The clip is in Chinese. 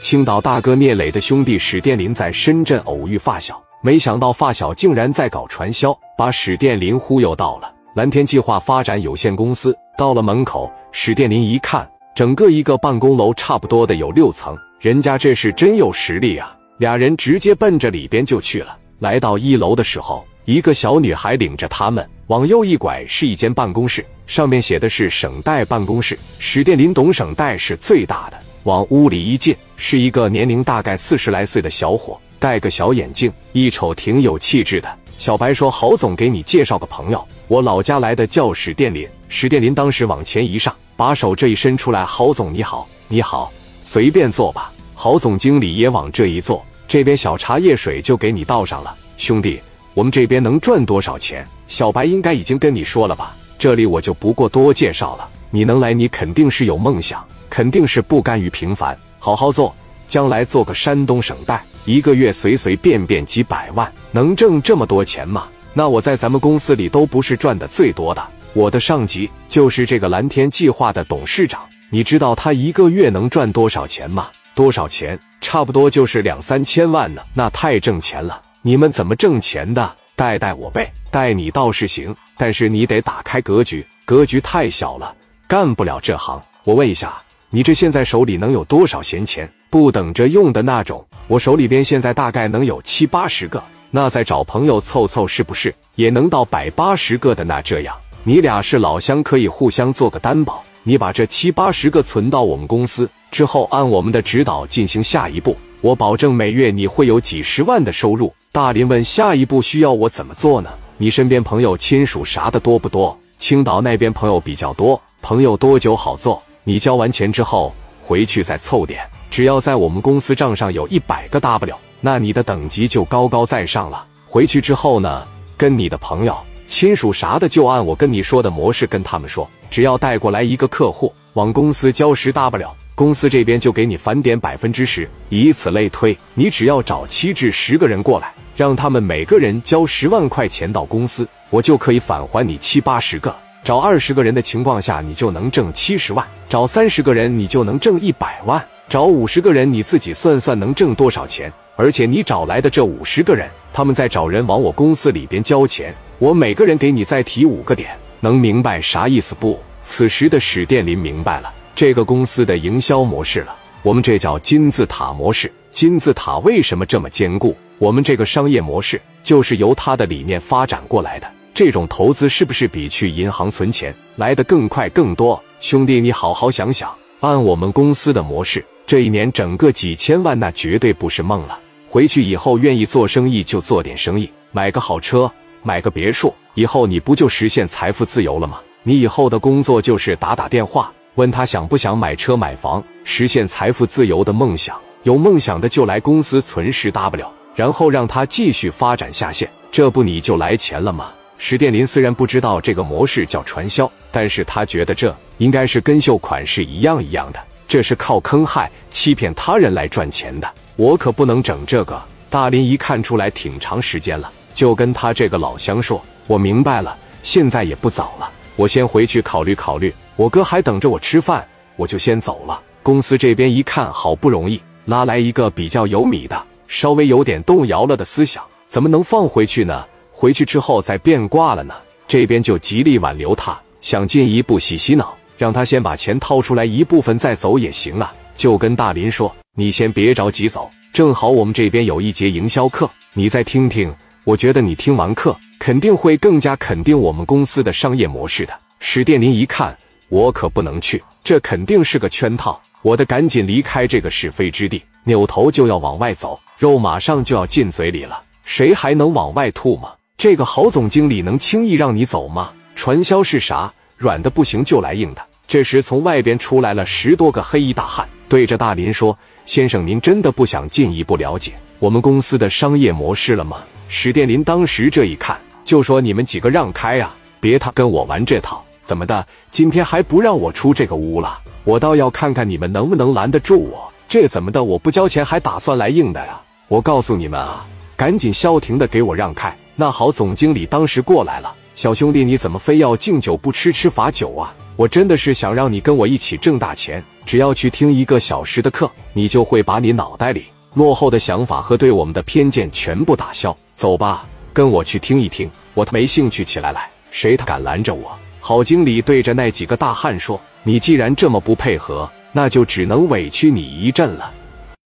青岛大哥聂磊的兄弟史殿林在深圳偶遇发小，没想到发小竟然在搞传销，把史殿林忽悠到了蓝天计划发展有限公司。到了门口，史殿林一看，整个一个办公楼差不多的有六层，人家这是真有实力啊！俩人直接奔着里边就去了。来到一楼的时候，一个小女孩领着他们往右一拐，是一间办公室，上面写的是省代办公室，史殿林懂省代是最大的。往屋里一进，是一个年龄大概四十来岁的小伙，戴个小眼镜，一瞅挺有气质的。小白说：“郝总，给你介绍个朋友，我老家来的，叫史殿林。”史殿林当时往前一上，把手这一伸出来：“郝总你好，你好，随便坐吧。”郝总经理也往这一坐，这边小茶叶水就给你倒上了。兄弟，我们这边能赚多少钱？小白应该已经跟你说了吧？这里我就不过多介绍了。你能来，你肯定是有梦想。肯定是不甘于平凡，好好做，将来做个山东省代，一个月随随便便几百万，能挣这么多钱吗？那我在咱们公司里都不是赚的最多的，我的上级就是这个蓝天计划的董事长，你知道他一个月能赚多少钱吗？多少钱？差不多就是两三千万呢，那太挣钱了。你们怎么挣钱的？带带我呗，带你倒是行，但是你得打开格局，格局太小了，干不了这行。我问一下。你这现在手里能有多少闲钱？不等着用的那种。我手里边现在大概能有七八十个，那再找朋友凑凑，是不是也能到百八十个的？那这样，你俩是老乡，可以互相做个担保。你把这七八十个存到我们公司之后，按我们的指导进行下一步，我保证每月你会有几十万的收入。大林问：下一步需要我怎么做呢？你身边朋友亲属啥的多不多？青岛那边朋友比较多，朋友多久好做？你交完钱之后回去再凑点，只要在我们公司账上有一百个 W，那你的等级就高高在上了。回去之后呢，跟你的朋友、亲属啥的，就按我跟你说的模式跟他们说，只要带过来一个客户，往公司交十 W，公司这边就给你返点百分之十，以此类推。你只要找七至十个人过来，让他们每个人交十万块钱到公司，我就可以返还你七八十个。找二十个人的情况下，你就能挣七十万；找三十个人，你就能挣一百万；找五十个人，你自己算算能挣多少钱。而且你找来的这五十个人，他们在找人往我公司里边交钱，我每个人给你再提五个点，能明白啥意思不？此时的史殿林明白了这个公司的营销模式了。我们这叫金字塔模式。金字塔为什么这么坚固？我们这个商业模式就是由他的理念发展过来的。这种投资是不是比去银行存钱来的更快更多？兄弟，你好好想想，按我们公司的模式，这一年整个几千万，那绝对不是梦了。回去以后愿意做生意就做点生意，买个好车，买个别墅，以后你不就实现财富自由了吗？你以后的工作就是打打电话，问他想不想买车买房，实现财富自由的梦想。有梦想的就来公司存十 W，然后让他继续发展下线，这不你就来钱了吗？史殿林虽然不知道这个模式叫传销，但是他觉得这应该是跟秀款是一样一样的，这是靠坑害、欺骗他人来赚钱的。我可不能整这个。大林一看出来挺长时间了，就跟他这个老乡说：“我明白了，现在也不早了，我先回去考虑考虑。我哥还等着我吃饭，我就先走了。”公司这边一看，好不容易拉来一个比较有米的，稍微有点动摇了的思想，怎么能放回去呢？回去之后再变卦了呢，这边就极力挽留他，想进一步洗洗脑，让他先把钱掏出来一部分再走也行啊。就跟大林说：“你先别着急走，正好我们这边有一节营销课，你再听听。我觉得你听完课肯定会更加肯定我们公司的商业模式的。”史殿林一看，我可不能去，这肯定是个圈套，我得赶紧离开这个是非之地，扭头就要往外走，肉马上就要进嘴里了，谁还能往外吐吗？这个郝总经理能轻易让你走吗？传销是啥？软的不行就来硬的。这时，从外边出来了十多个黑衣大汉，对着大林说：“先生，您真的不想进一步了解我们公司的商业模式了吗？”史殿林当时这一看，就说：“你们几个让开呀，别他跟我玩这套！怎么的？今天还不让我出这个屋了？我倒要看看你们能不能拦得住我！这怎么的？我不交钱还打算来硬的呀？我告诉你们啊，赶紧消停的给我让开！”那好，总经理当时过来了，小兄弟，你怎么非要敬酒不吃吃罚酒啊？我真的是想让你跟我一起挣大钱，只要去听一个小时的课，你就会把你脑袋里落后的想法和对我们的偏见全部打消。走吧，跟我去听一听。我他没兴趣，起来来，谁他敢拦着我？郝经理对着那几个大汉说：“你既然这么不配合，那就只能委屈你一阵了。”